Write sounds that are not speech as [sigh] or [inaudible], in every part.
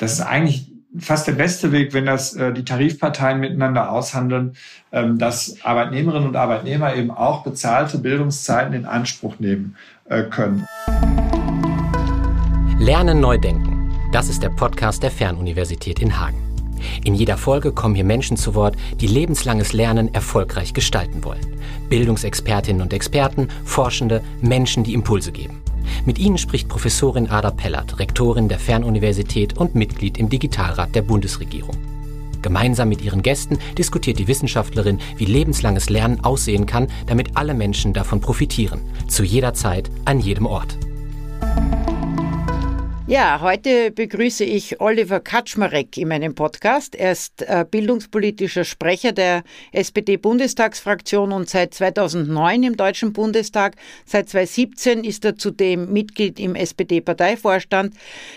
das ist eigentlich fast der beste Weg, wenn das äh, die Tarifparteien miteinander aushandeln, ähm, dass Arbeitnehmerinnen und Arbeitnehmer eben auch bezahlte Bildungszeiten in Anspruch nehmen äh, können. Lernen neu denken. Das ist der Podcast der Fernuniversität in Hagen. In jeder Folge kommen hier Menschen zu Wort, die lebenslanges Lernen erfolgreich gestalten wollen. Bildungsexpertinnen und Experten, Forschende, Menschen, die Impulse geben. Mit ihnen spricht Professorin Ada Pellert, Rektorin der Fernuniversität und Mitglied im Digitalrat der Bundesregierung. Gemeinsam mit ihren Gästen diskutiert die Wissenschaftlerin, wie lebenslanges Lernen aussehen kann, damit alle Menschen davon profitieren. Zu jeder Zeit, an jedem Ort. Ja, heute begrüße ich Oliver Kaczmarek in meinem Podcast. Er ist äh, bildungspolitischer Sprecher der SPD-Bundestagsfraktion und seit 2009 im Deutschen Bundestag. Seit 2017 ist er zudem Mitglied im SPD-Parteivorstand.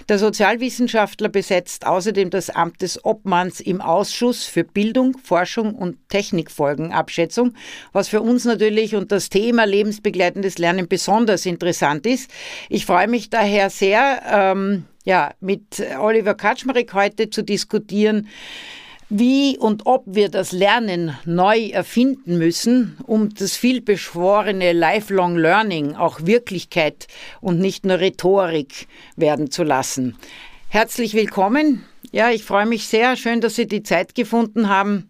Der Sozialwissenschaftler besetzt außerdem das Amt des Obmanns im Ausschuss für Bildung, Forschung und Technikfolgenabschätzung, was für uns natürlich und das Thema lebensbegleitendes Lernen besonders interessant ist. Ich freue mich daher sehr, ähm, ähm, ja, mit Oliver Kaczmarek heute zu diskutieren, wie und ob wir das Lernen neu erfinden müssen, um das vielbeschworene Lifelong Learning auch Wirklichkeit und nicht nur Rhetorik werden zu lassen. Herzlich willkommen. Ja, ich freue mich sehr. Schön, dass Sie die Zeit gefunden haben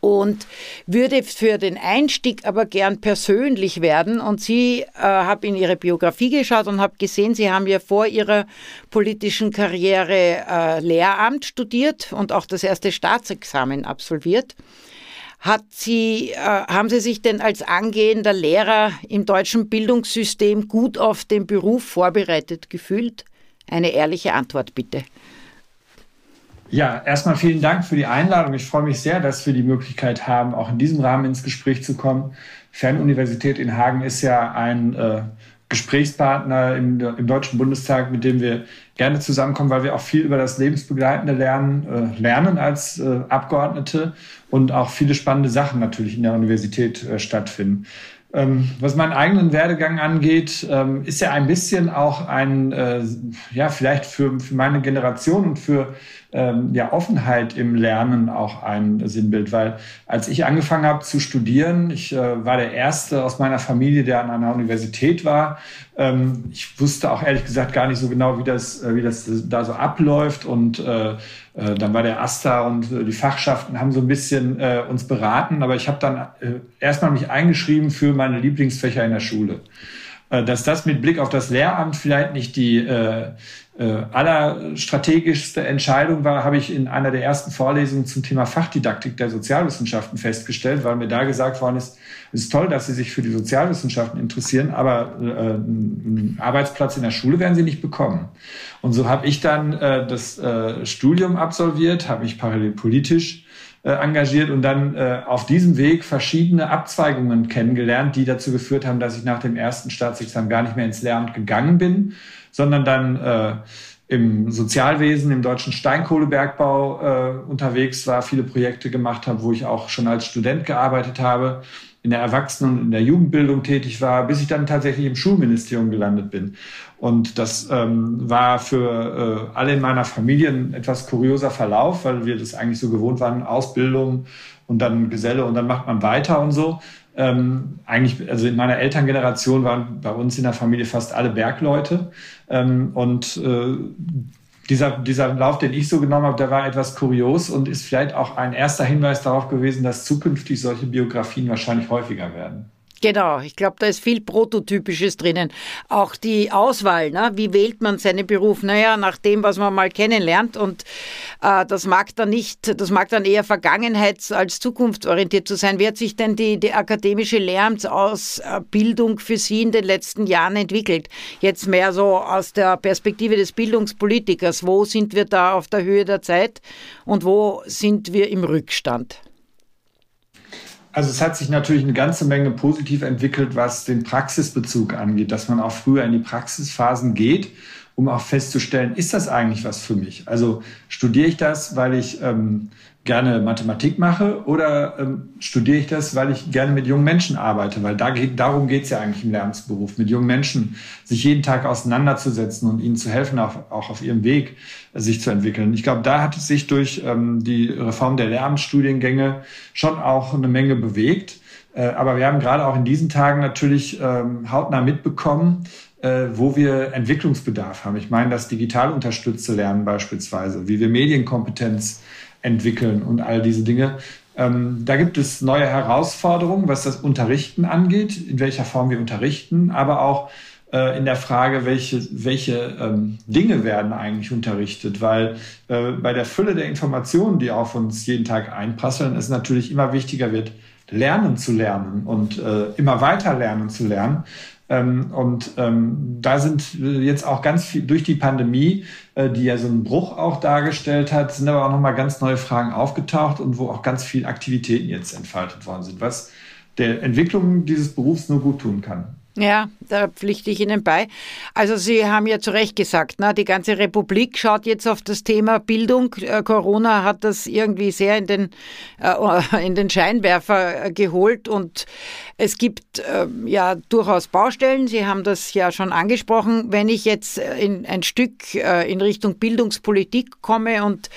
und würde für den Einstieg aber gern persönlich werden. Und Sie äh, habe in Ihre Biografie geschaut und habe gesehen, Sie haben ja vor Ihrer politischen Karriere äh, Lehramt studiert und auch das erste Staatsexamen absolviert. Hat Sie, äh, haben Sie sich denn als angehender Lehrer im deutschen Bildungssystem gut auf den Beruf vorbereitet gefühlt? Eine ehrliche Antwort bitte. Ja, erstmal vielen Dank für die Einladung. Ich freue mich sehr, dass wir die Möglichkeit haben, auch in diesem Rahmen ins Gespräch zu kommen. Fernuniversität in Hagen ist ja ein äh, Gesprächspartner im, im, Deutschen Bundestag, mit dem wir gerne zusammenkommen, weil wir auch viel über das lebensbegleitende Lernen äh, lernen als äh, Abgeordnete und auch viele spannende Sachen natürlich in der Universität äh, stattfinden. Ähm, was meinen eigenen Werdegang angeht, ähm, ist ja ein bisschen auch ein, äh, ja, vielleicht für, für meine Generation und für ähm, ja, Offenheit im Lernen auch ein Sinnbild, weil als ich angefangen habe zu studieren, ich äh, war der Erste aus meiner Familie, der an einer Universität war. Ähm, ich wusste auch ehrlich gesagt gar nicht so genau, wie das, äh, wie das da so abläuft und äh, äh dann war der AStA und äh, die Fachschaften haben so ein bisschen äh, uns beraten, aber ich habe dann äh, erstmal mich eingeschrieben für meine Lieblingsfächer in der Schule. Dass das mit Blick auf das Lehramt vielleicht nicht die äh, äh, allerstrategischste Entscheidung war, habe ich in einer der ersten Vorlesungen zum Thema Fachdidaktik der Sozialwissenschaften festgestellt, weil mir da gesagt worden ist, es ist toll, dass Sie sich für die Sozialwissenschaften interessieren, aber äh, einen Arbeitsplatz in der Schule werden Sie nicht bekommen. Und so habe ich dann äh, das äh, Studium absolviert, habe mich parallel politisch äh, engagiert und dann äh, auf diesem Weg verschiedene Abzweigungen kennengelernt, die dazu geführt haben, dass ich nach dem ersten Staatsexamen gar nicht mehr ins Lehramt gegangen bin, sondern dann äh, im Sozialwesen, im deutschen Steinkohlebergbau äh, unterwegs war, viele Projekte gemacht habe, wo ich auch schon als Student gearbeitet habe, in der Erwachsenen- und in der Jugendbildung tätig war, bis ich dann tatsächlich im Schulministerium gelandet bin. Und das ähm, war für äh, alle in meiner Familie ein etwas kurioser Verlauf, weil wir das eigentlich so gewohnt waren, Ausbildung und dann Geselle und dann macht man weiter und so. Ähm, eigentlich, also in meiner Elterngeneration waren bei uns in der Familie fast alle Bergleute. Ähm, und äh, dieser, dieser Lauf, den ich so genommen habe, der war etwas kurios und ist vielleicht auch ein erster Hinweis darauf gewesen, dass zukünftig solche Biografien wahrscheinlich häufiger werden. Genau, ich glaube, da ist viel Prototypisches drinnen. Auch die Auswahl, ne? wie wählt man seinen Beruf? Naja, nach dem, was man mal kennenlernt. Und äh, das mag dann nicht, das mag dann eher vergangenheits- als zukunftsorientiert zu sein. Wie hat sich denn die, die akademische Lehramtsausbildung für Sie in den letzten Jahren entwickelt? Jetzt mehr so aus der Perspektive des Bildungspolitikers. Wo sind wir da auf der Höhe der Zeit und wo sind wir im Rückstand? Also es hat sich natürlich eine ganze Menge positiv entwickelt, was den Praxisbezug angeht, dass man auch früher in die Praxisphasen geht um auch festzustellen, ist das eigentlich was für mich? Also studiere ich das, weil ich ähm, gerne Mathematik mache oder ähm, studiere ich das, weil ich gerne mit jungen Menschen arbeite? Weil da geht, darum geht es ja eigentlich im Lernberuf, mit jungen Menschen sich jeden Tag auseinanderzusetzen und ihnen zu helfen, auch, auch auf ihrem Weg äh, sich zu entwickeln. Ich glaube, da hat es sich durch ähm, die Reform der Lehramtsstudiengänge schon auch eine Menge bewegt. Äh, aber wir haben gerade auch in diesen Tagen natürlich ähm, hautnah mitbekommen, äh, wo wir Entwicklungsbedarf haben. Ich meine, das digital unterstützte Lernen beispielsweise, wie wir Medienkompetenz entwickeln und all diese Dinge. Ähm, da gibt es neue Herausforderungen, was das Unterrichten angeht, in welcher Form wir unterrichten, aber auch äh, in der Frage, welche, welche ähm, Dinge werden eigentlich unterrichtet, weil äh, bei der Fülle der Informationen, die auf uns jeden Tag einprasseln, es natürlich immer wichtiger wird, lernen zu lernen und äh, immer weiter lernen zu lernen. Ähm, und ähm, da sind jetzt auch ganz viel durch die Pandemie, äh, die ja so einen Bruch auch dargestellt hat, sind aber auch nochmal ganz neue Fragen aufgetaucht und wo auch ganz viele Aktivitäten jetzt entfaltet worden sind, was der Entwicklung dieses Berufs nur gut tun kann. Ja, da pflichte ich Ihnen bei. Also Sie haben ja zu Recht gesagt, ne, die ganze Republik schaut jetzt auf das Thema Bildung. Äh, Corona hat das irgendwie sehr in den, äh, [laughs] in den Scheinwerfer äh, geholt und es gibt äh, ja durchaus Baustellen. Sie haben das ja schon angesprochen. Wenn ich jetzt äh, in ein Stück in Richtung Bildungspolitik komme und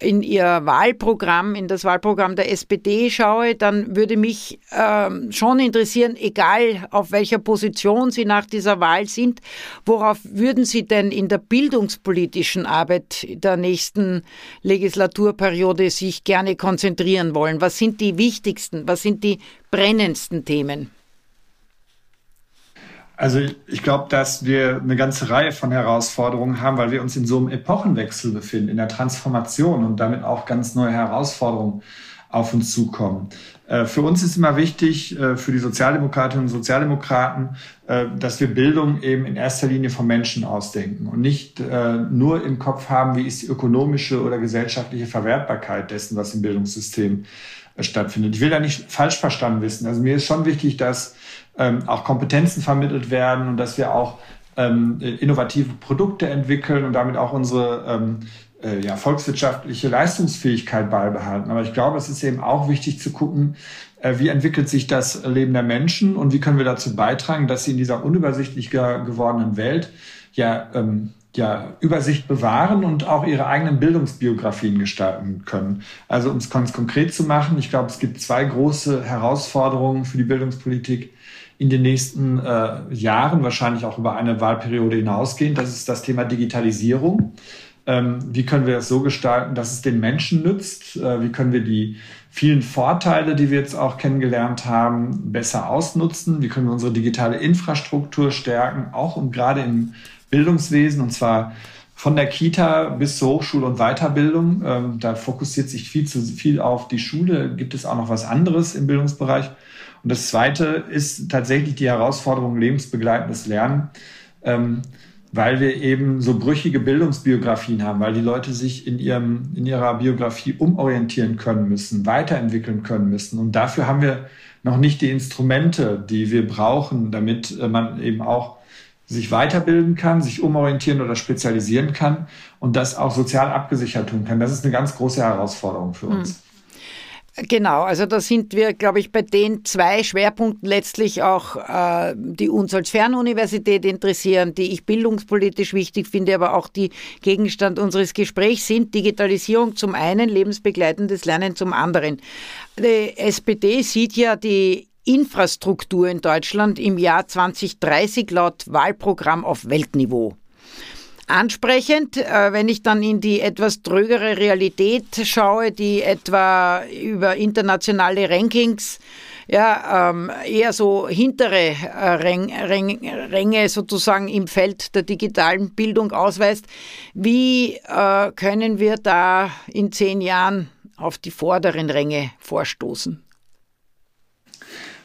in Ihr Wahlprogramm, in das Wahlprogramm der SPD schaue, dann würde mich ähm, schon interessieren, egal auf welcher Position Position Sie nach dieser Wahl sind. Worauf würden Sie denn in der bildungspolitischen Arbeit der nächsten Legislaturperiode sich gerne konzentrieren wollen? Was sind die wichtigsten, was sind die brennendsten Themen? Also ich glaube, dass wir eine ganze Reihe von Herausforderungen haben, weil wir uns in so einem Epochenwechsel befinden, in der Transformation und damit auch ganz neue Herausforderungen auf uns zukommen. Äh, für uns ist immer wichtig, äh, für die Sozialdemokratinnen und Sozialdemokraten, äh, dass wir Bildung eben in erster Linie vom Menschen ausdenken und nicht nur im Kopf haben, wie ist die ökonomische oder gesellschaftliche Verwertbarkeit dessen, was im Bildungssystem stattfindet. Ich will da nicht falsch verstanden wissen. Also mir ist schon wichtig, dass ähm, auch Kompetenzen vermittelt werden und dass wir auch ähm, innovative Produkte entwickeln und damit auch unsere ähm, äh, ja, volkswirtschaftliche Leistungsfähigkeit beibehalten. Aber ich glaube, es ist eben auch wichtig zu gucken, äh, wie entwickelt sich das Leben der Menschen und wie können wir dazu beitragen, dass sie in dieser unübersichtlich gewordenen Welt ja, ähm, ja, Übersicht bewahren und auch ihre eigenen Bildungsbiografien gestalten können. Also um es ganz konkret zu machen, ich glaube, es gibt zwei große Herausforderungen für die Bildungspolitik in den nächsten äh, Jahren, wahrscheinlich auch über eine Wahlperiode hinausgehend. Das ist das Thema Digitalisierung. Ähm, wie können wir das so gestalten, dass es den Menschen nützt? Äh, wie können wir die vielen Vorteile, die wir jetzt auch kennengelernt haben, besser ausnutzen? Wie können wir unsere digitale Infrastruktur stärken, auch und gerade im Bildungswesen, und zwar von der Kita bis zur Hochschule und Weiterbildung. Ähm, da fokussiert sich viel zu viel auf die Schule. Gibt es auch noch was anderes im Bildungsbereich? Und das Zweite ist tatsächlich die Herausforderung lebensbegleitendes Lernen. Ähm, weil wir eben so brüchige Bildungsbiografien haben, weil die Leute sich in, ihrem, in ihrer Biografie umorientieren können müssen, weiterentwickeln können müssen. Und dafür haben wir noch nicht die Instrumente, die wir brauchen, damit äh, man eben auch sich weiterbilden kann, sich umorientieren oder spezialisieren kann und das auch sozial abgesichert tun kann. Das ist eine ganz große Herausforderung für uns. Hm. Genau, also da sind wir, glaube ich, bei den zwei Schwerpunkten letztlich auch, äh, die uns als Fernuniversität interessieren, die ich bildungspolitisch wichtig finde, aber auch die Gegenstand unseres Gesprächs sind. Digitalisierung zum einen, lebensbegleitendes Lernen zum anderen. Die SPD sieht ja die Infrastruktur in Deutschland im Jahr 2030 laut Wahlprogramm auf Weltniveau ansprechend. Äh, wenn ich dann in die etwas trögere Realität schaue, die etwa über internationale Rankings ja, ähm, eher so hintere äh, Räng, Räng, Ränge sozusagen im Feld der digitalen Bildung ausweist. Wie äh, können wir da in zehn Jahren auf die vorderen Ränge vorstoßen?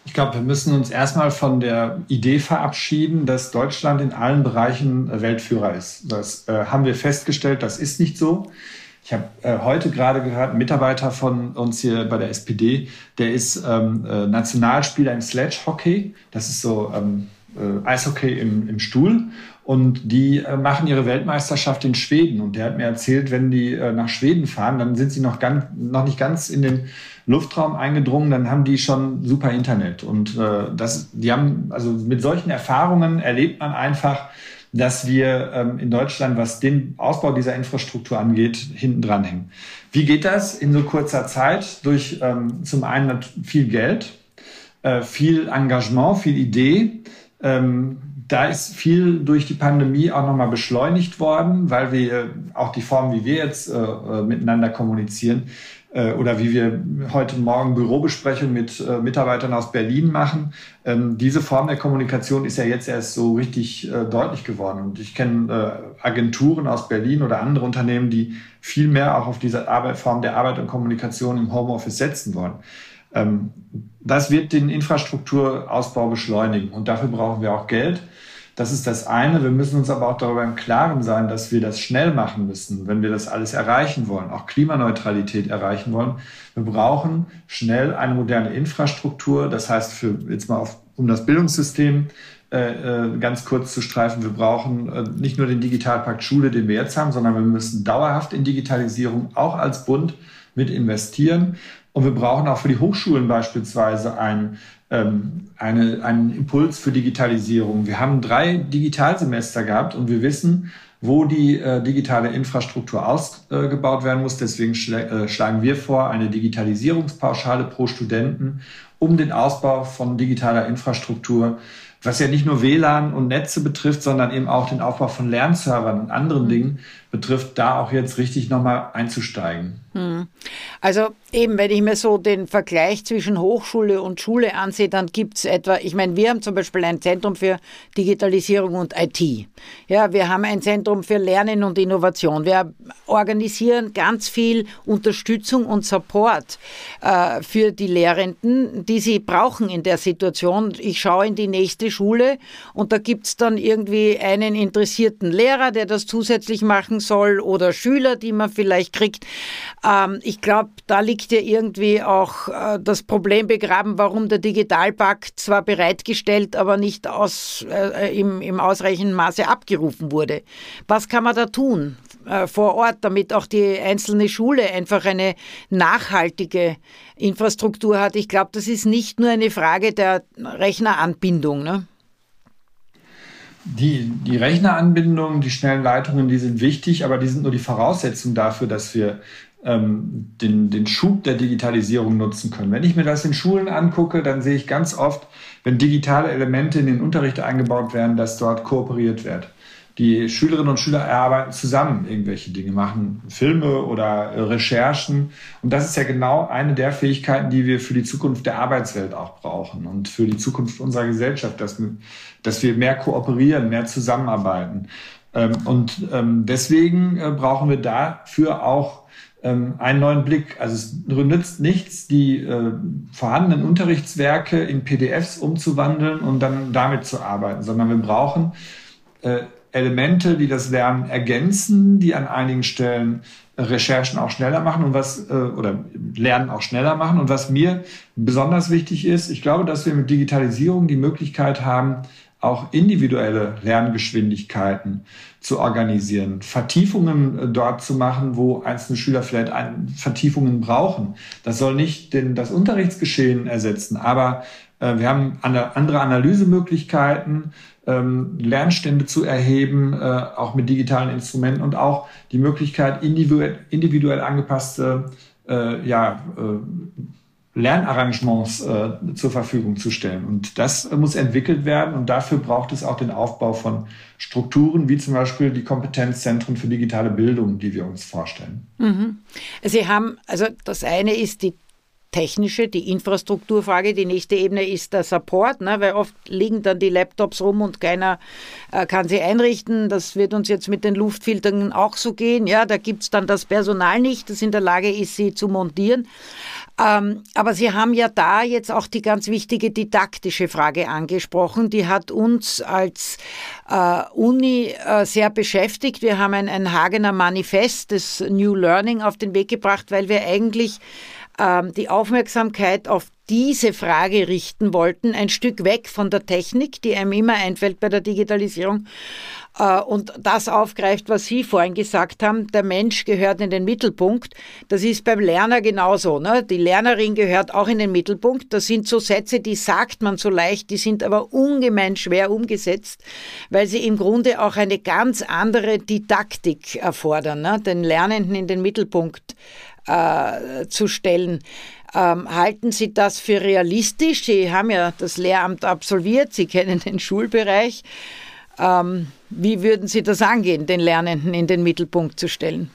Ich glaube, wir müssen uns erstmal von der Idee verabschieden, dass Deutschland in allen Bereichen Weltführer ist. Das äh, haben wir festgestellt, das ist nicht so. Ich habe äh, heute gerade gehört, ein Mitarbeiter von uns hier bei der SPD, der ist ähm, äh, Nationalspieler im Sledge Hockey. Das ist so ähm, äh, Eishockey im, im Stuhl. Und die äh, machen ihre Weltmeisterschaft in Schweden. Und der hat mir erzählt, wenn die äh, nach Schweden fahren, dann sind sie noch, ganz, noch nicht ganz in den Luftraum eingedrungen, dann haben die schon super Internet. Und äh, das, die haben, also mit solchen Erfahrungen erlebt man einfach, dass wir ähm, in Deutschland, was den Ausbau dieser Infrastruktur angeht, hinten dran hängen. Wie geht das in so kurzer Zeit? Durch ähm, zum einen viel Geld, äh, viel Engagement, viel Idee. Ähm, da ist viel durch die Pandemie auch nochmal beschleunigt worden, weil wir auch die Form, wie wir jetzt äh, äh miteinander kommunizieren, äh, oder wie wir heute Morgen Bürobesprechungen mit äh, Mitarbeitern aus Berlin machen. Ähm, diese Form der Kommunikation ist ja jetzt erst so richtig äh, deutlich geworden. Und ich kenne Agenturen aus Berlin oder andere Unternehmen, die viel mehr auch auf diese Arbeit, Form der Arbeit und Kommunikation im Homeoffice setzen wollen. Ähm, das wird den Infrastrukturausbau beschleunigen und dafür brauchen wir auch Geld. Das ist das eine. Wir müssen uns aber auch darüber im Klaren sein, dass wir das schnell machen müssen, wenn wir das alles erreichen wollen, auch Klimaneutralität erreichen wollen. Wir brauchen schnell eine moderne Infrastruktur. Das heißt, für, jetzt mal auf, um das Bildungssystem äh, äh, ganz kurz zu streifen, wir brauchen äh, nicht nur den Digitalpakt Schule, den wir jetzt haben, sondern wir müssen dauerhaft in Digitalisierung auch als Bund mit investieren. Und wir brauchen auch für die Hochschulen beispielsweise ein eine, einen Impuls für Digitalisierung. Wir haben drei Digitalsemester gehabt und wir wissen, wo die äh, digitale Infrastruktur ausgebaut werden muss. Deswegen schl äh, schlagen wir vor, eine Digitalisierungspauschale pro Studenten, um den Ausbau von digitaler Infrastruktur was ja nicht nur WLAN und Netze betrifft, sondern eben auch den Aufbau von Lernservern und anderen mhm. Dingen betrifft, da auch jetzt richtig nochmal einzusteigen. Hm. Also eben, wenn ich mir so den Vergleich zwischen Hochschule und Schule ansehe, dann gibt es etwa, ich meine, wir haben zum Beispiel ein Zentrum für Digitalisierung und IT. Ja, wir haben ein Zentrum für Lernen und Innovation. Wir organisieren ganz viel Unterstützung und Support äh, für die Lehrenden, die sie brauchen in der Situation. Ich schaue in die nächste Schule und da gibt es dann irgendwie einen interessierten Lehrer, der das zusätzlich machen soll oder Schüler, die man vielleicht kriegt. Ähm, ich glaube, da liegt ja irgendwie auch äh, das Problem begraben, warum der Digitalpakt zwar bereitgestellt, aber nicht aus, äh, im, im ausreichenden Maße abgerufen wurde. Was kann man da tun äh, vor Ort, damit auch die einzelne Schule einfach eine nachhaltige Infrastruktur hat? Ich glaube, das ist nicht nur eine Frage der Rechneranbindung. Ne? Die, die Rechneranbindung, die schnellen Leitungen, die sind wichtig, aber die sind nur die Voraussetzung dafür, dass wir ähm, den, den Schub der Digitalisierung nutzen können. Wenn ich mir das in Schulen angucke, dann sehe ich ganz oft, wenn digitale Elemente in den Unterricht eingebaut werden, dass dort kooperiert wird. Die Schülerinnen und Schüler erarbeiten zusammen irgendwelche Dinge, machen Filme oder äh, Recherchen. Und das ist ja genau eine der Fähigkeiten, die wir für die Zukunft der Arbeitswelt auch brauchen und für die Zukunft unserer Gesellschaft, dass, dass wir mehr kooperieren, mehr zusammenarbeiten. Ähm, und ähm, deswegen äh, brauchen wir dafür auch ähm, einen neuen Blick. Also es nützt nichts, die äh, vorhandenen Unterrichtswerke in PDFs umzuwandeln und dann damit zu arbeiten, sondern wir brauchen Elemente, die das Lernen ergänzen, die an einigen Stellen Recherchen auch schneller machen und was äh, oder Lernen auch schneller machen. Und was mir besonders wichtig ist, ich glaube, dass wir mit Digitalisierung die Möglichkeit haben, auch individuelle Lerngeschwindigkeiten zu organisieren, Vertiefungen äh, dort zu machen, wo einzelne Schüler vielleicht Vertiefungen brauchen. Das soll nicht den, das Unterrichtsgeschehen ersetzen, aber äh, wir haben andere Analysemöglichkeiten, ähm, Lernstände zu erheben, äh, auch mit digitalen Instrumenten und auch die Möglichkeit, individuell, individuell angepasste äh, ja, äh, Lernarrangements äh, zur Verfügung zu stellen. Und das muss entwickelt werden und dafür braucht es auch den Aufbau von Strukturen, wie zum Beispiel die Kompetenzzentren für digitale Bildung, die wir uns vorstellen. Mhm. Sie haben, also das eine ist die technische, die Infrastrukturfrage. Die nächste Ebene ist der Support, ne, weil oft liegen dann die Laptops rum und keiner äh, kann sie einrichten. Das wird uns jetzt mit den Luftfiltern auch so gehen. Ja, da gibt's dann das Personal nicht, das in der Lage ist, sie zu montieren. Ähm, aber Sie haben ja da jetzt auch die ganz wichtige didaktische Frage angesprochen. Die hat uns als äh, Uni äh, sehr beschäftigt. Wir haben ein, ein Hagener Manifest des New Learning auf den Weg gebracht, weil wir eigentlich die Aufmerksamkeit auf diese Frage richten wollten, ein Stück weg von der Technik, die einem immer einfällt bei der Digitalisierung, äh, und das aufgreift, was Sie vorhin gesagt haben, der Mensch gehört in den Mittelpunkt. Das ist beim Lerner genauso. Ne? Die Lernerin gehört auch in den Mittelpunkt. Das sind so Sätze, die sagt man so leicht, die sind aber ungemein schwer umgesetzt, weil sie im Grunde auch eine ganz andere Didaktik erfordern, ne? den Lernenden in den Mittelpunkt äh, zu stellen. Ähm, halten Sie das für realistisch? Sie haben ja das Lehramt absolviert, Sie kennen den Schulbereich. Ähm, wie würden Sie das angehen, den Lernenden in den Mittelpunkt zu stellen?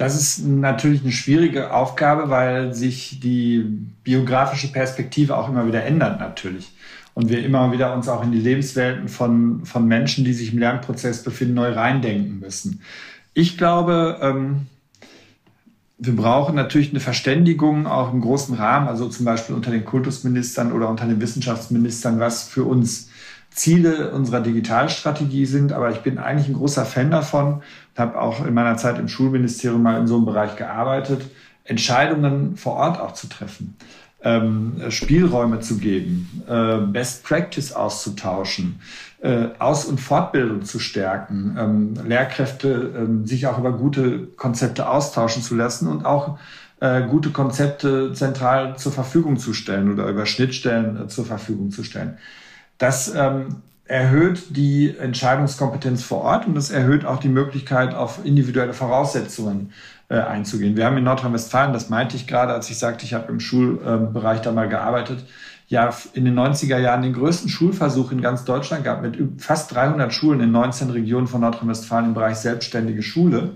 Das ist natürlich eine schwierige Aufgabe, weil sich die biografische Perspektive auch immer wieder ändert natürlich. Und wir immer wieder uns auch in die Lebenswelten von, von Menschen, die sich im Lernprozess befinden, neu reindenken müssen. Ich glaube, ähm, wir brauchen natürlich eine Verständigung auch im großen Rahmen, also zum Beispiel unter den Kultusministern oder unter den Wissenschaftsministern, was für uns Ziele unserer Digitalstrategie sind. Aber ich bin eigentlich ein großer Fan davon und habe auch in meiner Zeit im Schulministerium mal in so einem Bereich gearbeitet, Entscheidungen vor Ort auch zu treffen. Ähm, Spielräume zu geben, äh, Best Practice auszutauschen, Aus- und Fortbildung zu stärken, ähm, Lehrkräfte ähm, sich auch über gute Konzepte austauschen zu lassen und auch äh, gute Konzepte zentral zur Verfügung zu stellen oder über Schnittstellen äh, zur Verfügung zu stellen. Das ähm, erhöht die Entscheidungskompetenz vor Ort und das erhöht auch die Möglichkeit, auf individuelle Voraussetzungen äh, einzugehen. Wir haben in Nordrhein-Westfalen, das meinte ich gerade, als ich sagte, ich habe im Schulbereich da mal gearbeitet, ja in den 90er Jahren den größten Schulversuch in ganz Deutschland gehabt, mit fast 300 Schulen in 19 Regionen von Nordrhein-Westfalen im Bereich selbstständige Schule.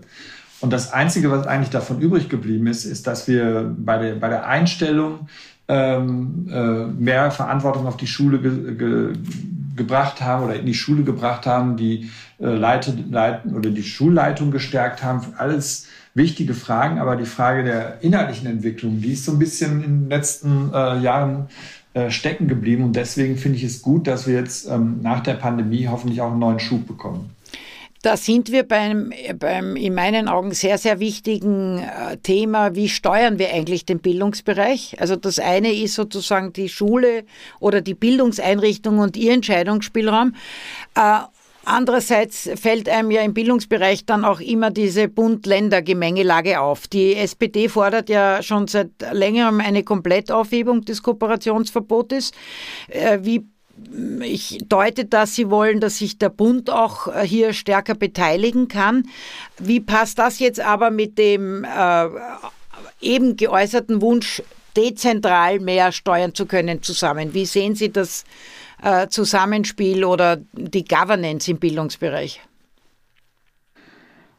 Und das Einzige, was eigentlich davon übrig geblieben ist, ist, dass wir bei der, bei der Einstellung ähm, äh, mehr Verantwortung auf die Schule ge ge gebracht haben oder in die Schule gebracht haben, die äh, leiten oder die Schulleitung gestärkt haben. Alles wichtige Fragen, aber die Frage der inhaltlichen Entwicklung, die ist so ein bisschen in den letzten äh, Jahren äh, stecken geblieben. Und deswegen finde ich es gut, dass wir jetzt ähm, nach der Pandemie hoffentlich auch einen neuen Schub bekommen. Da sind wir beim, beim in meinen Augen sehr, sehr wichtigen äh, Thema, wie steuern wir eigentlich den Bildungsbereich? Also das eine ist sozusagen die Schule oder die Bildungseinrichtung und ihr Entscheidungsspielraum. Andererseits fällt einem ja im Bildungsbereich dann auch immer diese Bund-Länder-Gemengelage auf. Die SPD fordert ja schon seit längerem eine Komplettaufhebung des Kooperationsverbotes. Äh, wie ich deute, dass Sie wollen, dass sich der Bund auch äh, hier stärker beteiligen kann. Wie passt das jetzt aber mit dem äh, eben geäußerten Wunsch, dezentral mehr steuern zu können, zusammen? Wie sehen Sie das äh, Zusammenspiel oder die Governance im Bildungsbereich?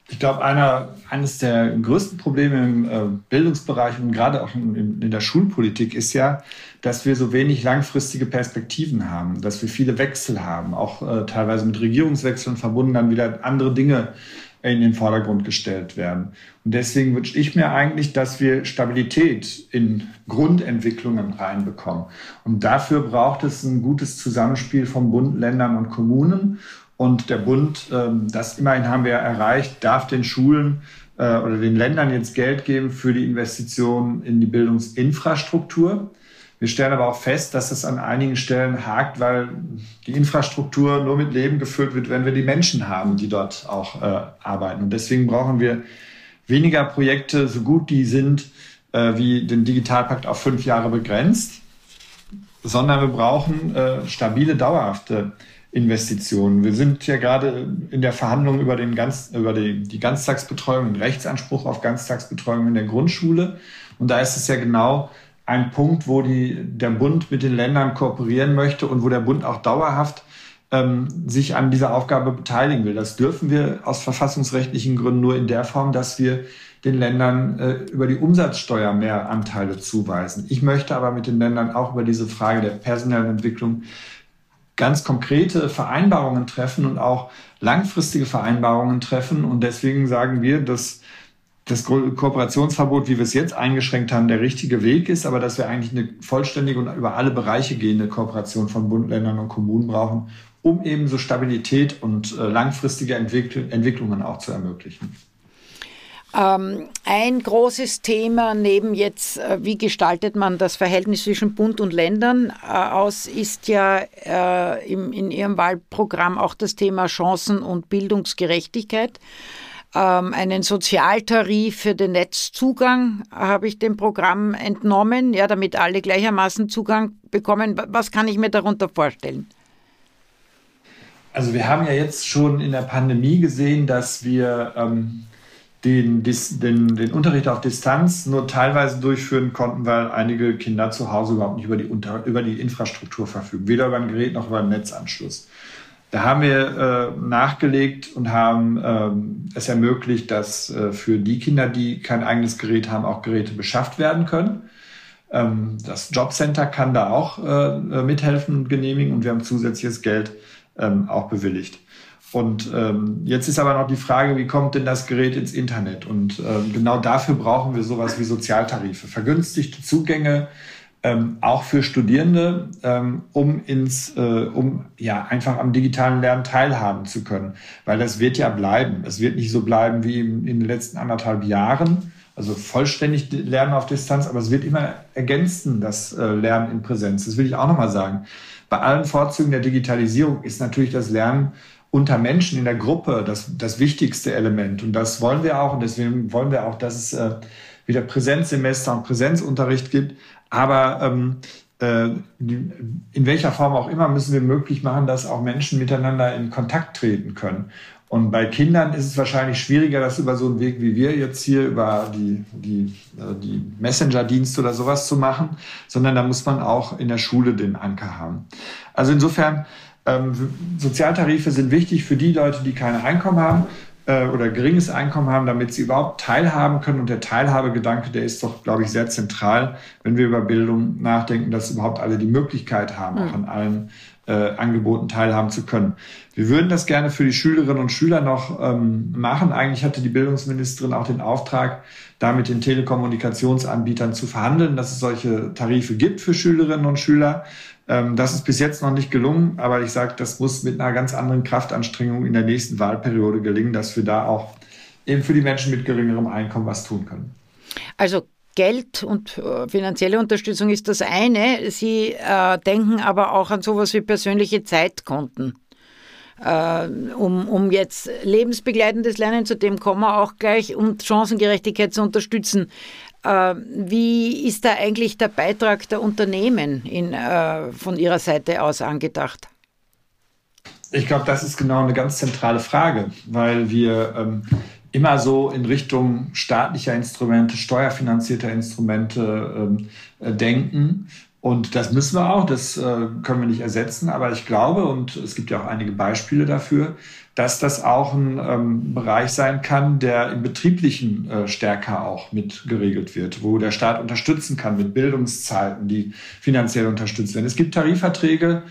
Ich glaube, einer, eines der größten Probleme im äh, Bildungsbereich und gerade auch in, in, der Schulpolitik ist ja, dass wir so wenig langfristige Perspektiven haben, dass wir viele Wechsel haben, auch äh, teilweise mit Regierungswechseln verbunden dann wieder andere Dinge in den Vordergrund gestellt werden. Und deswegen wünsche ich mir eigentlich, dass wir Stabilität in Grundentwicklungen reinbekommen. Und dafür braucht es ein gutes Zusammenspiel von Bund, Ländern und Kommunen. Und der Bund, ähm, das immerhin haben wir erreicht, darf den Schulen äh, oder den Ländern jetzt Geld geben für die Investitionen in die Bildungsinfrastruktur. Wir stellen aber auch fest, dass es an einigen Stellen hakt, weil die Infrastruktur nur mit Leben gefüllt wird, wenn wir die Menschen haben, die dort auch äh, arbeiten. Und deswegen brauchen wir weniger Projekte, so gut die sind, äh, wie den Digitalpakt auf fünf Jahre begrenzt, sondern wir brauchen äh, stabile, dauerhafte Investitionen. Wir sind ja gerade in der Verhandlung über, den ganz, über die, die Ganztagsbetreuung, den Rechtsanspruch auf Ganztagsbetreuung in der Grundschule. Und da ist es ja genau ein Punkt, wo die, der Bund mit den Ländern kooperieren möchte und wo der Bund auch dauerhaft ähm, sich an dieser Aufgabe beteiligen will. Das dürfen wir aus verfassungsrechtlichen Gründen nur in der Form, dass wir den Ländern äh, über die Umsatzsteuer mehr Anteile zuweisen. Ich möchte aber mit den Ländern auch über diese Frage der personellen Entwicklung ganz konkrete Vereinbarungen treffen und auch langfristige Vereinbarungen treffen. Und deswegen sagen wir, dass das Kooperationsverbot, wie wir es jetzt eingeschränkt haben, der richtige Weg ist, aber dass wir eigentlich eine vollständige und über alle Bereiche gehende Kooperation von Bund, Ländern und Kommunen brauchen, um eben so Stabilität und äh, langfristige Entwickl Entwicklungen auch zu ermöglichen. Ähm, ein großes Thema neben jetzt, äh, wie gestaltet man das Verhältnis zwischen Bund und Ländern äh, aus, ist ja äh, in Ihrem Wahlprogramm auch das Thema Chancen- und Bildungsgerechtigkeit. Ähm, einen Sozialtarif für den Netzzugang habe ich dem Programm entnommen, ja, damit alle gleichermaßen Zugang bekommen. Was kann ich mir darunter vorstellen? Also wir haben ja jetzt schon in der Pandemie gesehen, dass wir ähm, den, den, den Unterricht auf Distanz nur teilweise durchführen konnten, weil einige Kinder zu Hause überhaupt nicht über die, Unter über die Infrastruktur verfügen, weder über ein Gerät noch über einen Netzanschluss. Da haben wir äh, nachgelegt und haben ähm, es ermöglicht, dass äh, für die Kinder, die kein eigenes Gerät haben, auch Geräte beschafft werden können. Ähm, das Jobcenter kann da auch äh, mithelfen und genehmigen und wir haben zusätzliches Geld ähm, auch bewilligt. Und ähm, jetzt ist aber noch die Frage, wie kommt denn das Gerät ins Internet? Und ähm, genau dafür brauchen wir sowas wie Sozialtarife, vergünstigte Zugänge ähm, auch für Studierende, ähm, um ins, äh, um ja einfach am digitalen Lernen teilhaben zu können, weil das wird ja bleiben. Es wird nicht so bleiben wie in, in den letzten anderthalb Jahren, also vollständig Lernen auf Distanz, aber es wird immer ergänzen das äh, Lernen in Präsenz. Das will ich auch nochmal sagen. Bei allen Vorzügen der Digitalisierung ist natürlich das Lernen unter Menschen in der Gruppe das, das wichtigste Element. Und das wollen wir auch. Und deswegen wollen wir auch, dass es äh, wieder Präsenzsemester und Präsenzunterricht gibt. Aber ähm, äh, in welcher Form auch immer müssen wir möglich machen, dass auch Menschen miteinander in Kontakt treten können. Und bei Kindern ist es wahrscheinlich schwieriger, das über so einen Weg wie wir jetzt hier, über die, die, äh, die Messenger-Dienste oder sowas zu machen, sondern da muss man auch in der Schule den Anker haben. Also insofern, ähm, Sozialtarife sind wichtig für die Leute, die kein Einkommen haben äh, oder geringes Einkommen haben, damit sie überhaupt teilhaben können. Und der Teilhabegedanke, der ist doch, glaube ich, sehr zentral, wenn wir über Bildung nachdenken, dass überhaupt alle die Möglichkeit haben, mhm. auch an allen äh, Angeboten teilhaben zu können. Wir würden das gerne für die Schülerinnen und Schüler noch ähm, machen. Eigentlich hatte die Bildungsministerin auch den Auftrag, da mit den Telekommunikationsanbietern zu verhandeln, dass es solche Tarife gibt für Schülerinnen und Schüler. Ähm, das ist bis jetzt noch nicht gelungen, aber ich sage, das muss mit einer ganz anderen Kraftanstrengung in der nächsten Wahlperiode gelingen, dass wir da auch eben für die Menschen mit geringerem Einkommen was tun können. Also Geld und äh, finanzielle Unterstützung ist das eine. Sie äh, denken aber auch an sowas wie persönliche Zeitkonten. Äh, um, um jetzt lebensbegleitendes Lernen, zu dem kommen wir auch gleich, und Chancengerechtigkeit zu unterstützen. Äh, wie ist da eigentlich der Beitrag der Unternehmen in, äh, von Ihrer Seite aus angedacht? Ich glaube, das ist genau eine ganz zentrale Frage, weil wir ähm, immer so in Richtung staatlicher Instrumente, steuerfinanzierter Instrumente ähm, äh, denken. Und das müssen wir auch, das äh, können wir nicht ersetzen. Aber ich glaube, und es gibt ja auch einige Beispiele dafür, dass das auch ein ähm, Bereich sein kann, der im Betrieblichen äh, stärker auch mit geregelt wird, wo der Staat unterstützen kann mit Bildungszeiten, die finanziell unterstützt werden. Es gibt Tarifverträge,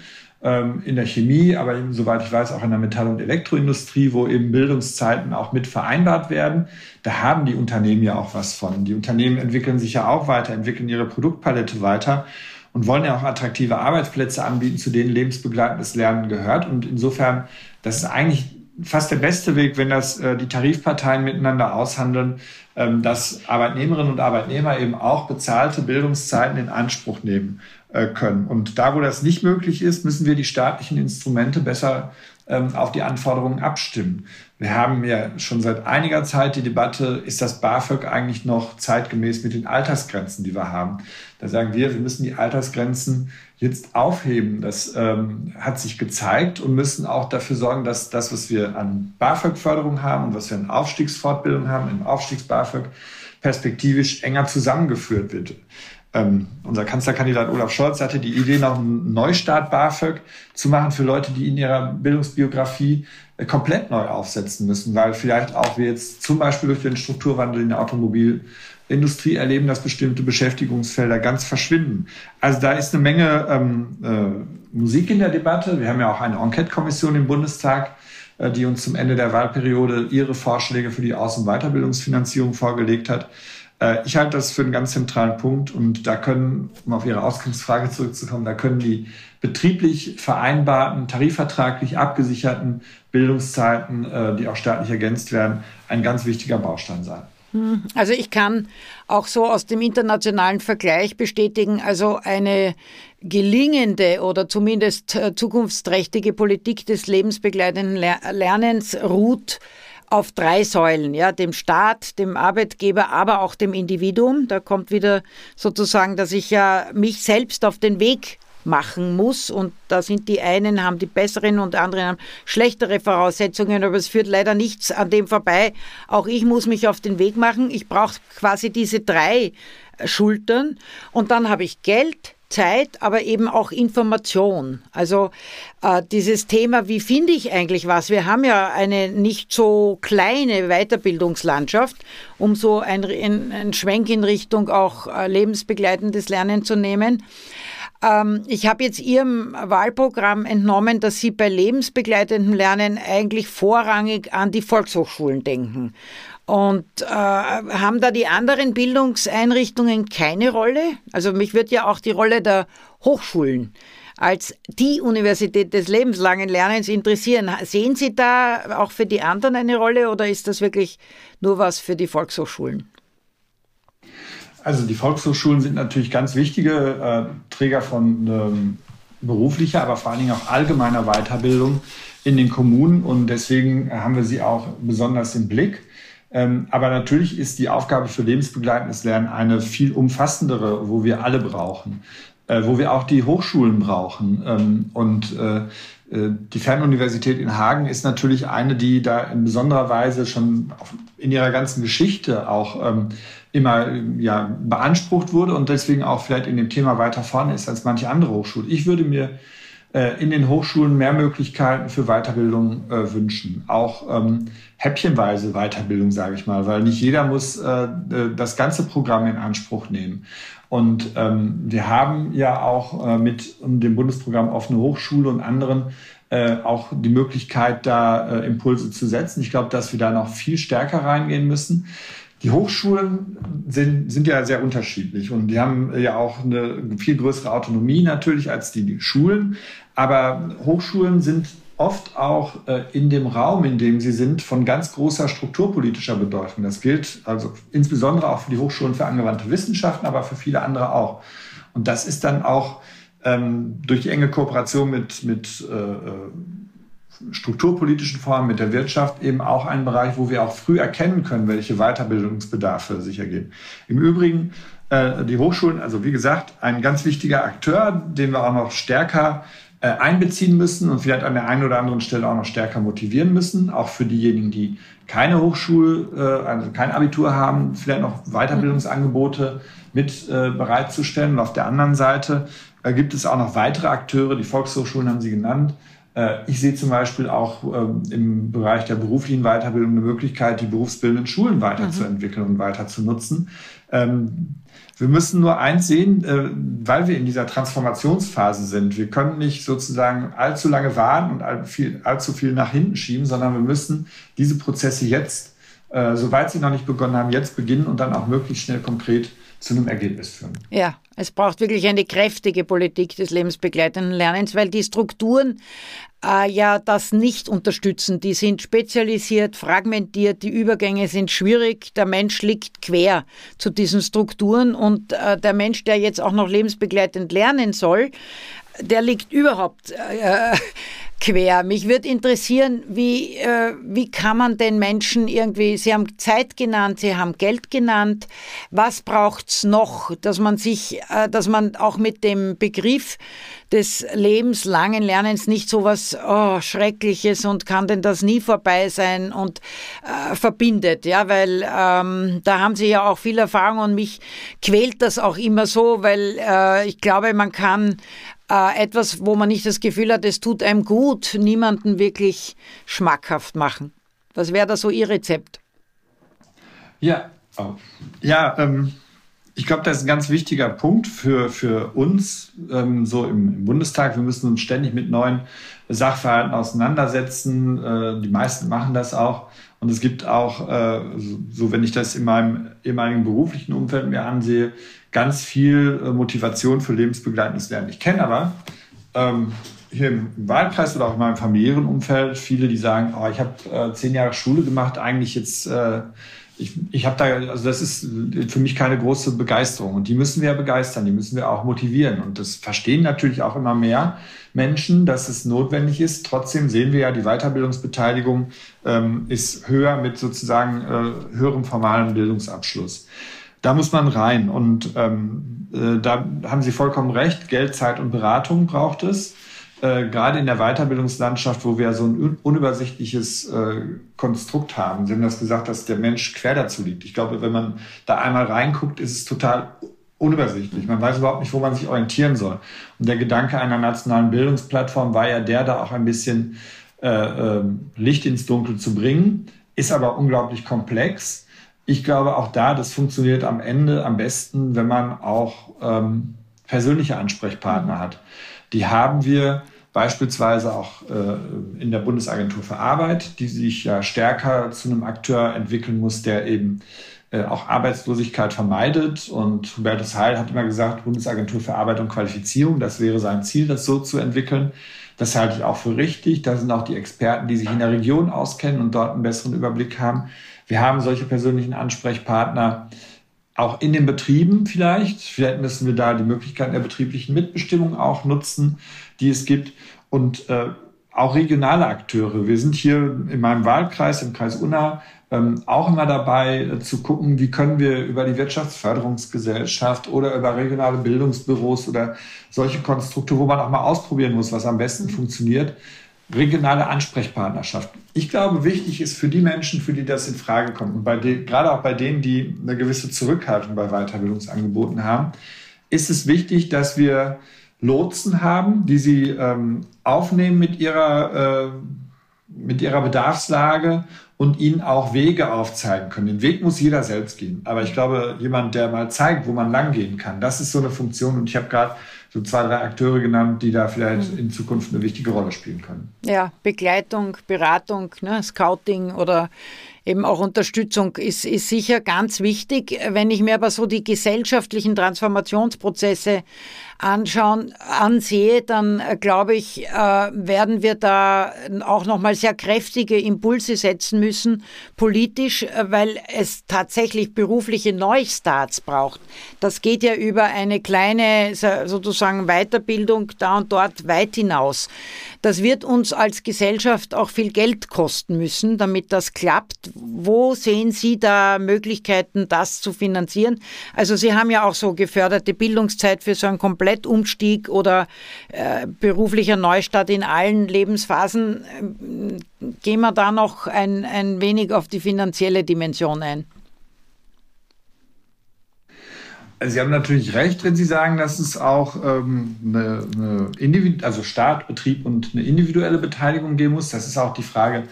ähm, in der Chemie, aber eben, soweit ich weiß, auch in der Metall- und Elektroindustrie, wo eben Bildungszeiten auch mit vereinbart werden. Da haben die Unternehmen ja auch was von. Die Unternehmen entwickeln sich ja auch weiter, entwickeln ihre Produktpalette weiter und wollen ja auch attraktive Arbeitsplätze anbieten, zu denen lebensbegleitendes Lernen gehört. Und insofern, das ist eigentlich fast der beste Weg, wenn das äh, die Tarifparteien miteinander aushandeln, ähm, dass Arbeitnehmerinnen und Arbeitnehmer eben auch bezahlte Bildungszeiten in Anspruch nehmen äh, können. Und da, wo das nicht möglich ist, müssen wir die staatlichen Instrumente besser ähm, auf die Anforderungen abstimmen. Wir haben ja schon seit einiger Zeit die Debatte, ist das BAföG eigentlich noch zeitgemäß mit den Altersgrenzen, die wir haben? Da sagen wir, wir müssen die Altersgrenzen jetzt aufheben. Das ähm, hat sich gezeigt und müssen auch dafür sorgen, dass das, was wir an BAföG-Förderung haben und was wir an Aufstiegsfortbildung haben, im Aufstiegs-BAföG, perspektivisch enger zusammengeführt wird. Ähm, unser Kanzlerkandidat Olaf Scholz hatte die Idee, noch einen Neustart BAföG zu machen für Leute, die in ihrer Bildungsbiografie äh, komplett neu aufsetzen müssen, weil vielleicht auch wir jetzt zum Beispiel durch den Strukturwandel in der Automobilindustrie erleben, dass bestimmte Beschäftigungsfelder ganz verschwinden. Also da ist eine Menge ähm, äh, Musik in der Debatte. Wir haben ja auch eine Enquete-Kommission im Bundestag, äh, die uns zum Ende der Wahlperiode ihre Vorschläge für die Aus- und Weiterbildungsfinanzierung vorgelegt hat. Äh, ich halte das für einen ganz zentralen Punkt und da können, um auf Ihre Ausgangsfrage zurückzukommen, da können die betrieblich vereinbarten, tarifvertraglich abgesicherten Bildungszeiten, äh, die auch staatlich ergänzt werden, ein ganz wichtiger Baustein sein. Hm, also ich kann auch so aus dem internationalen Vergleich bestätigen, also eine gelingende oder zumindest äh, zukunftsträchtige Politik des lebensbegleitenden Lernens ruht auf drei Säulen, ja, dem Staat, dem Arbeitgeber, aber auch dem Individuum. Da kommt wieder sozusagen, dass ich ja mich selbst auf den Weg machen muss. Und da sind die einen haben die besseren und andere haben schlechtere Voraussetzungen, aber es führt leider nichts an dem vorbei. Auch ich muss mich auf den Weg machen. Ich brauche quasi diese drei Schultern. Und dann habe ich Geld, Zeit, aber eben auch Information. Also äh, dieses Thema, wie finde ich eigentlich was? Wir haben ja eine nicht so kleine Weiterbildungslandschaft, um so ein, ein, ein Schwenk in Richtung auch äh, lebensbegleitendes Lernen zu nehmen. Ähm, ich habe jetzt Ihrem Wahlprogramm entnommen, dass Sie bei lebensbegleitendem Lernen eigentlich vorrangig an die Volkshochschulen denken. Und äh, haben da die anderen Bildungseinrichtungen keine Rolle? Also mich wird ja auch die Rolle der Hochschulen als die Universität des lebenslangen Lernens interessieren. Sehen Sie da auch für die anderen eine Rolle oder ist das wirklich nur was für die Volkshochschulen? Also die Volkshochschulen sind natürlich ganz wichtige äh, Träger von ähm, beruflicher, aber vor allen Dingen auch allgemeiner Weiterbildung in den Kommunen und deswegen haben wir sie auch besonders im Blick. Ähm, aber natürlich ist die Aufgabe für lebensbegleitendes Lernen eine viel umfassendere, wo wir alle brauchen, äh, wo wir auch die Hochschulen brauchen. Ähm, und äh, äh, die Fernuniversität in Hagen ist natürlich eine, die da in besonderer Weise schon in ihrer ganzen Geschichte auch ähm, immer ja, beansprucht wurde und deswegen auch vielleicht in dem Thema weiter vorne ist als manche andere Hochschulen. Ich würde mir in den Hochschulen mehr Möglichkeiten für Weiterbildung äh, wünschen. Auch ähm, häppchenweise Weiterbildung, sage ich mal, weil nicht jeder muss äh, das ganze Programm in Anspruch nehmen. Und ähm, wir haben ja auch äh, mit dem Bundesprogramm Offene Hochschule und anderen äh, auch die Möglichkeit, da äh, Impulse zu setzen. Ich glaube, dass wir da noch viel stärker reingehen müssen. Die Hochschulen sind, sind ja sehr unterschiedlich und die haben ja auch eine viel größere Autonomie natürlich als die Schulen. Aber Hochschulen sind oft auch äh, in dem Raum, in dem sie sind, von ganz großer strukturpolitischer Bedeutung. Das gilt also insbesondere auch für die Hochschulen für angewandte Wissenschaften, aber für viele andere auch. Und das ist dann auch ähm, durch die enge Kooperation mit, mit äh, äh strukturpolitischen Formen, mit der Wirtschaft eben auch ein Bereich, wo wir auch früh erkennen können, welche Weiterbildungsbedarfe sich ergeben. Im Übrigen äh, die Hochschulen, also wie gesagt, ein ganz wichtiger Akteur, den wir auch noch stärker äh, einbeziehen müssen und vielleicht an der einen oder anderen Stelle auch noch stärker motivieren müssen, auch für diejenigen, die keine Hochschule, äh, also kein Abitur haben, vielleicht noch Weiterbildungsangebote mit äh, bereitzustellen. Und auf der anderen Seite äh, gibt es auch noch weitere Akteure, die Volkshochschulen haben Sie genannt, ich sehe zum Beispiel auch ähm, im Bereich der beruflichen Weiterbildung eine Möglichkeit, die berufsbildenden Schulen weiterzuentwickeln mhm. und weiter zu nutzen. Ähm, wir müssen nur eins sehen, äh, weil wir in dieser Transformationsphase sind. Wir können nicht sozusagen allzu lange warten und allzu viel nach hinten schieben, sondern wir müssen diese Prozesse jetzt, äh, soweit sie noch nicht begonnen haben, jetzt beginnen und dann auch möglichst schnell konkret zu einem Ergebnis führen. Ja, es braucht wirklich eine kräftige Politik des lebensbegleitenden Lernens, weil die Strukturen äh, ja das nicht unterstützen. Die sind spezialisiert, fragmentiert, die Übergänge sind schwierig, der Mensch liegt quer zu diesen Strukturen und äh, der Mensch, der jetzt auch noch lebensbegleitend lernen soll, der liegt überhaupt äh, quer. Mich würde interessieren, wie, äh, wie kann man den Menschen irgendwie, Sie haben Zeit genannt, Sie haben Geld genannt, was braucht's noch, dass man sich, äh, dass man auch mit dem Begriff des lebenslangen Lernens nicht so was oh, Schreckliches und kann denn das nie vorbei sein und äh, verbindet, ja, weil ähm, da haben Sie ja auch viel Erfahrung und mich quält das auch immer so, weil äh, ich glaube, man kann äh, etwas, wo man nicht das Gefühl hat, es tut einem gut, niemanden wirklich schmackhaft machen. Was wäre da so Ihr Rezept? Ja, oh. ja, ähm, ich glaube, das ist ein ganz wichtiger Punkt für, für uns, ähm, so im, im, Bundestag. Wir müssen uns ständig mit neuen Sachverhalten auseinandersetzen. Äh, die meisten machen das auch. Und es gibt auch, äh, so wenn ich das in meinem ehemaligen beruflichen Umfeld mir ansehe, ganz viel äh, Motivation für lebensbegleitendes Lernen. Ich kenne aber ähm, hier im Wahlkreis oder auch in meinem familiären Umfeld viele, die sagen, oh, ich habe äh, zehn Jahre Schule gemacht, eigentlich jetzt äh, ich, ich habe da, also das ist für mich keine große Begeisterung. Und die müssen wir begeistern, die müssen wir auch motivieren. Und das verstehen natürlich auch immer mehr Menschen, dass es notwendig ist. Trotzdem sehen wir ja, die Weiterbildungsbeteiligung ähm, ist höher mit sozusagen äh, höherem formalen Bildungsabschluss. Da muss man rein. Und ähm, äh, da haben Sie vollkommen recht, Geld, Zeit und Beratung braucht es äh, gerade in der Weiterbildungslandschaft, wo wir so ein unübersichtliches äh, Konstrukt haben. Sie haben das gesagt, dass der Mensch quer dazu liegt. Ich glaube, wenn man da einmal reinguckt, ist es total unübersichtlich. Man weiß überhaupt nicht, wo man sich orientieren soll. Und der Gedanke einer nationalen Bildungsplattform war ja der, da auch ein bisschen äh, äh, Licht ins Dunkel zu bringen, ist aber unglaublich komplex. Ich glaube auch da, das funktioniert am Ende am besten, wenn man auch ähm, persönliche Ansprechpartner hat. Die haben wir beispielsweise auch äh, in der Bundesagentur für Arbeit, die sich ja stärker zu einem Akteur entwickeln muss, der eben äh, auch Arbeitslosigkeit vermeidet. Und Hubertus Heil hat immer gesagt, Bundesagentur für Arbeit und Qualifizierung, das wäre sein Ziel, das so zu entwickeln. Das halte ich auch für richtig. Da sind auch die Experten, die sich in der Region auskennen und dort einen besseren Überblick haben. Wir haben solche persönlichen Ansprechpartner auch in den Betrieben vielleicht. Vielleicht müssen wir da die Möglichkeiten der betrieblichen Mitbestimmung auch nutzen, die es gibt. Und äh, auch regionale Akteure. Wir sind hier in meinem Wahlkreis, im Kreis Unna, ähm, auch immer dabei äh, zu gucken, wie können wir über die Wirtschaftsförderungsgesellschaft oder über regionale Bildungsbüros oder solche Konstrukte, wo man auch mal ausprobieren muss, was am besten funktioniert, regionale Ansprechpartnerschaft. Ich glaube, wichtig ist für die Menschen, für die das in Frage kommt und bei den, gerade auch bei denen, die eine gewisse Zurückhaltung bei Weiterbildungsangeboten haben, ist es wichtig, dass wir Lotsen haben, die sie ähm, aufnehmen mit ihrer, äh, mit ihrer Bedarfslage und ihnen auch Wege aufzeigen können. Den Weg muss jeder selbst gehen. Aber ich glaube, jemand, der mal zeigt, wo man lang gehen kann, das ist so eine Funktion. Und ich habe gerade so zwei, drei Akteure genannt, die da vielleicht mhm. in Zukunft eine wichtige Rolle spielen können. Ja, Begleitung, Beratung, ne, Scouting oder eben auch Unterstützung ist, ist sicher ganz wichtig. Wenn ich mir aber so die gesellschaftlichen Transformationsprozesse anschauen, ansehe, dann äh, glaube ich, äh, werden wir da auch nochmal sehr kräftige Impulse setzen müssen, politisch, äh, weil es tatsächlich berufliche Neustarts braucht. Das geht ja über eine kleine sozusagen Weiterbildung da und dort weit hinaus. Das wird uns als Gesellschaft auch viel Geld kosten müssen, damit das klappt. Wo sehen Sie da Möglichkeiten, das zu finanzieren? Also Sie haben ja auch so geförderte Bildungszeit für so einen Komplettumstieg oder äh, beruflicher Neustart in allen Lebensphasen. Ähm, gehen wir da noch ein, ein wenig auf die finanzielle Dimension ein? Sie haben natürlich recht, wenn Sie sagen, dass es auch ähm, eine, eine also Staat, Betrieb und eine individuelle Beteiligung geben muss. Das ist auch die Frage,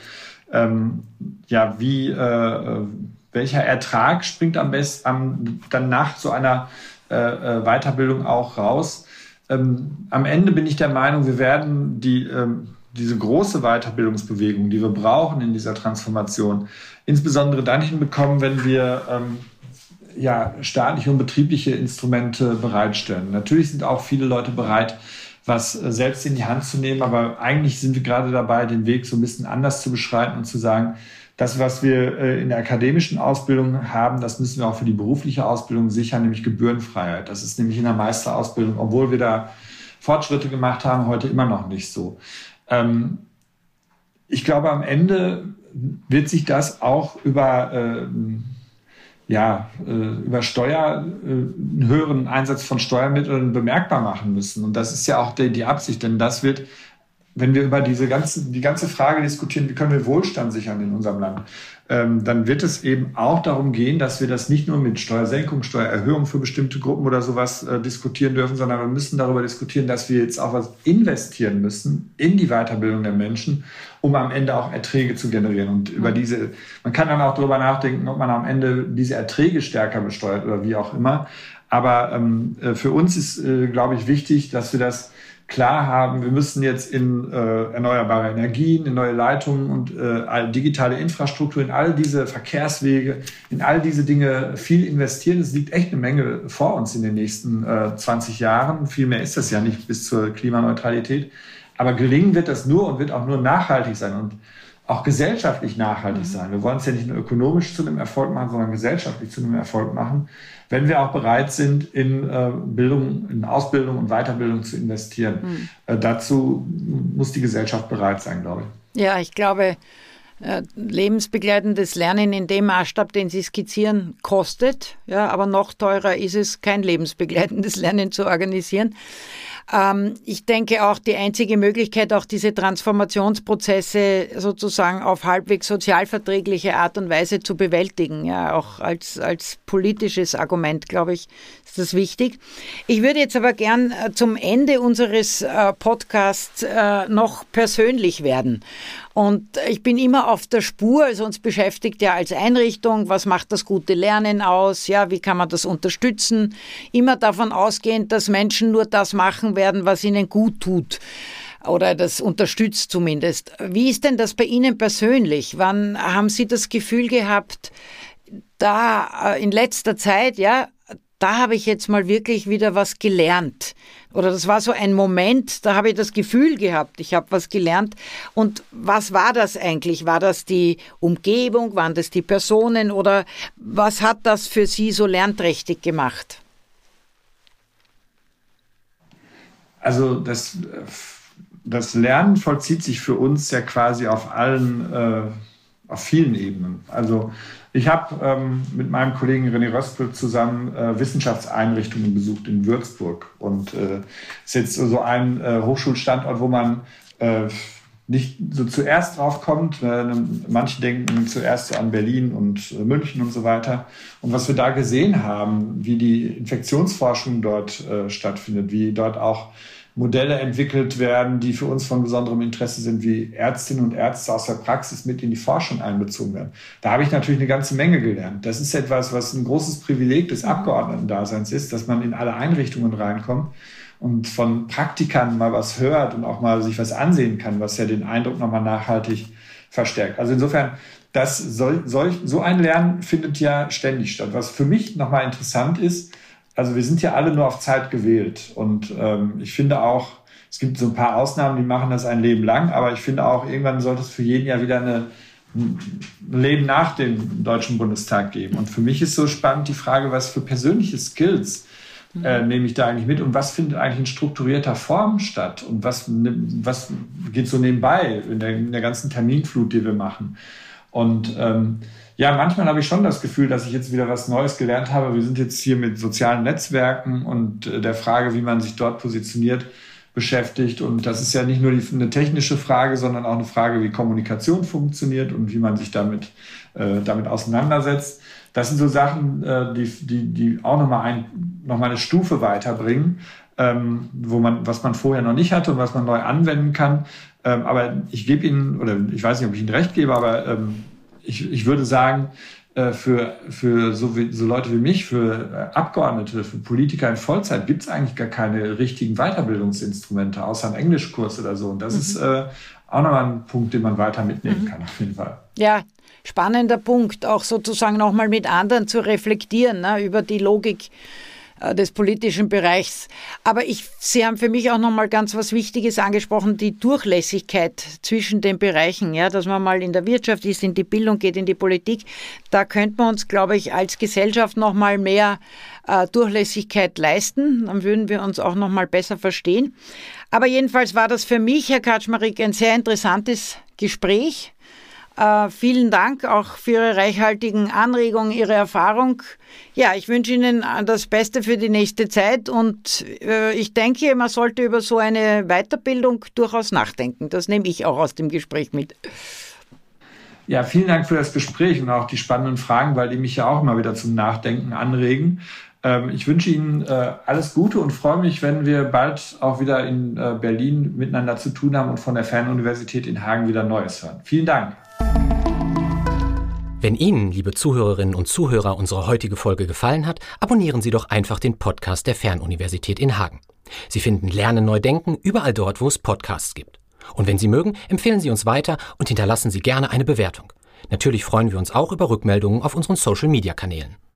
ähm, ja, wie, äh, welcher Ertrag springt am besten am, dann nach so einer äh, äh, Weiterbildung auch raus. Ähm, am Ende bin ich der Meinung, wir werden die, ähm, diese große Weiterbildungsbewegung, die wir brauchen in dieser Transformation, insbesondere dann hinbekommen, wenn wir ähm, ja, staatliche und betriebliche Instrumente bereitstellen. Natürlich sind auch viele Leute bereit, was äh, selbst in die Hand zu nehmen, aber eigentlich sind wir gerade dabei, den Weg so ein bisschen anders zu beschreiten und zu sagen, das, was wir äh, in der akademischen Ausbildung haben, das müssen wir auch für die berufliche Ausbildung sichern, nämlich Gebührenfreiheit. Das ist nämlich in der Meisterausbildung, obwohl wir da Fortschritte gemacht haben, heute immer noch nicht so. Ähm, ich glaube, am Ende wird sich das auch über äh, ja, äh, über Steuer, einen höheren Einsatz von Steuermitteln bemerkbar machen müssen. Und das ist ja auch die, die Absicht, denn das wird wenn wir über diese ganze, die ganze Frage diskutieren, wie können wir Wohlstand sichern in unserem Land, ähm, dann wird es eben auch darum gehen, dass wir das nicht nur mit Steuersenkung, Steuererhöhung für bestimmte Gruppen oder sowas äh, diskutieren dürfen, sondern wir müssen darüber diskutieren, dass wir jetzt auch was investieren müssen in die Weiterbildung der Menschen, um am Ende auch Erträge zu generieren. Und über mhm. diese, man kann dann auch darüber nachdenken, ob man am Ende diese Erträge stärker besteuert oder wie auch immer. Aber ähm, äh, für uns ist, äh, glaube ich, wichtig, dass wir das klar haben, wir müssen jetzt in äh, erneuerbare Energien, in neue Leitungen und äh, digitale Infrastruktur, in all diese Verkehrswege, in all diese Dinge viel investieren. Es liegt echt eine Menge vor uns in den nächsten äh, 20 Jahren. Viel mehr ist das ja nicht bis zur Klimaneutralität. Aber gelingen wird das nur und wird auch nur nachhaltig sein. Und auch gesellschaftlich nachhaltig mhm. sein. Wir wollen es ja nicht nur ökonomisch zu einem Erfolg machen, sondern gesellschaftlich zu einem Erfolg machen, wenn wir auch bereit sind, in äh, Bildung, in Ausbildung und Weiterbildung zu investieren. Mhm. Äh, dazu muss die Gesellschaft bereit sein, glaube ich. Ja, ich glaube, äh, lebensbegleitendes Lernen in dem Maßstab, den Sie skizzieren, kostet. Ja, aber noch teurer ist es, kein lebensbegleitendes Lernen zu organisieren. Ähm, ich denke auch, die einzige Möglichkeit, auch diese Transformationsprozesse sozusagen auf halbwegs sozialverträgliche Art und Weise zu bewältigen, ja, auch als, als politisches Argument, glaube ich, ist das wichtig. Ich würde jetzt aber gern äh, zum Ende unseres äh, Podcasts äh, noch persönlich werden. Und ich bin immer auf der Spur, also uns beschäftigt ja als Einrichtung, was macht das gute Lernen aus, ja, wie kann man das unterstützen, immer davon ausgehend, dass Menschen nur das machen werden, was ihnen gut tut oder das unterstützt zumindest. Wie ist denn das bei Ihnen persönlich? Wann haben Sie das Gefühl gehabt, da äh, in letzter Zeit, ja, da habe ich jetzt mal wirklich wieder was gelernt. Oder das war so ein Moment, da habe ich das Gefühl gehabt, ich habe was gelernt. Und was war das eigentlich? War das die Umgebung? Waren das die Personen? Oder was hat das für Sie so lernträchtig gemacht? Also das, das Lernen vollzieht sich für uns ja quasi auf allen, äh, auf vielen Ebenen. Also ich habe ähm, mit meinem Kollegen René Röspel zusammen äh, Wissenschaftseinrichtungen besucht in Würzburg. Und äh, ist jetzt so ein äh, Hochschulstandort, wo man äh, nicht so zuerst drauf kommt. Äh, manche denken zuerst an Berlin und äh, München und so weiter. Und was wir da gesehen haben, wie die Infektionsforschung dort äh, stattfindet, wie dort auch Modelle entwickelt werden, die für uns von besonderem Interesse sind, wie Ärztinnen und Ärzte aus der Praxis mit in die Forschung einbezogen werden. Da habe ich natürlich eine ganze Menge gelernt. Das ist etwas, was ein großes Privileg des Abgeordnetendaseins ist, dass man in alle Einrichtungen reinkommt und von Praktikern mal was hört und auch mal sich was ansehen kann, was ja den Eindruck nochmal nachhaltig verstärkt. Also insofern, das soll, solch, so ein Lernen findet ja ständig statt. Was für mich nochmal interessant ist, also wir sind ja alle nur auf Zeit gewählt. Und ähm, ich finde auch, es gibt so ein paar Ausnahmen, die machen das ein Leben lang, aber ich finde auch, irgendwann sollte es für jeden ja wieder eine, ein Leben nach dem Deutschen Bundestag geben. Und für mich ist so spannend die Frage, was für persönliche Skills äh, nehme ich da eigentlich mit und was findet eigentlich in strukturierter Form statt und was, was geht so nebenbei in der, in der ganzen Terminflut, die wir machen. Und ähm, ja, manchmal habe ich schon das Gefühl, dass ich jetzt wieder was Neues gelernt habe. Wir sind jetzt hier mit sozialen Netzwerken und äh, der Frage, wie man sich dort positioniert, beschäftigt. Und das ist ja nicht nur die, eine technische Frage, sondern auch eine Frage, wie Kommunikation funktioniert und wie man sich damit, äh, damit auseinandersetzt. Das sind so Sachen, äh, die, die, die auch nochmal ein, noch mal eine Stufe weiterbringen, ähm, wo man, was man vorher noch nicht hatte und was man neu anwenden kann. Ähm, aber ich gebe Ihnen, oder ich weiß nicht, ob ich Ihnen recht gebe, aber ähm, ich, ich würde sagen, äh, für, für so, wie, so Leute wie mich, für äh, Abgeordnete, für Politiker in Vollzeit gibt es eigentlich gar keine richtigen Weiterbildungsinstrumente, außer einen Englischkurs oder so. Und das mhm. ist äh, auch nochmal ein Punkt, den man weiter mitnehmen mhm. kann, auf jeden Fall. Ja, spannender Punkt, auch sozusagen nochmal mit anderen zu reflektieren ne, über die Logik äh, des politischen Bereichs. Aber ich, Sie haben für mich auch nochmal ganz was Wichtiges angesprochen, die Durchlässigkeit zwischen den Bereichen, ja, dass man mal in der Wirtschaft ist, in die Bildung geht, in die Politik. Da könnte man uns, glaube ich, als Gesellschaft nochmal mehr äh, Durchlässigkeit leisten. Dann würden wir uns auch nochmal besser verstehen. Aber jedenfalls war das für mich, Herr Kaczmarek, ein sehr interessantes Gespräch. Äh, vielen Dank auch für Ihre reichhaltigen Anregungen, Ihre Erfahrung. Ja, ich wünsche Ihnen das Beste für die nächste Zeit und äh, ich denke, man sollte über so eine Weiterbildung durchaus nachdenken. Das nehme ich auch aus dem Gespräch mit. Ja, vielen Dank für das Gespräch und auch die spannenden Fragen, weil die mich ja auch immer wieder zum Nachdenken anregen. Ähm, ich wünsche Ihnen äh, alles Gute und freue mich, wenn wir bald auch wieder in äh, Berlin miteinander zu tun haben und von der Fernuniversität in Hagen wieder Neues hören. Vielen Dank. Wenn Ihnen, liebe Zuhörerinnen und Zuhörer, unsere heutige Folge gefallen hat, abonnieren Sie doch einfach den Podcast der Fernuniversität in Hagen. Sie finden Lernen neu denken überall dort, wo es Podcasts gibt. Und wenn Sie mögen, empfehlen Sie uns weiter und hinterlassen Sie gerne eine Bewertung. Natürlich freuen wir uns auch über Rückmeldungen auf unseren Social-Media-Kanälen.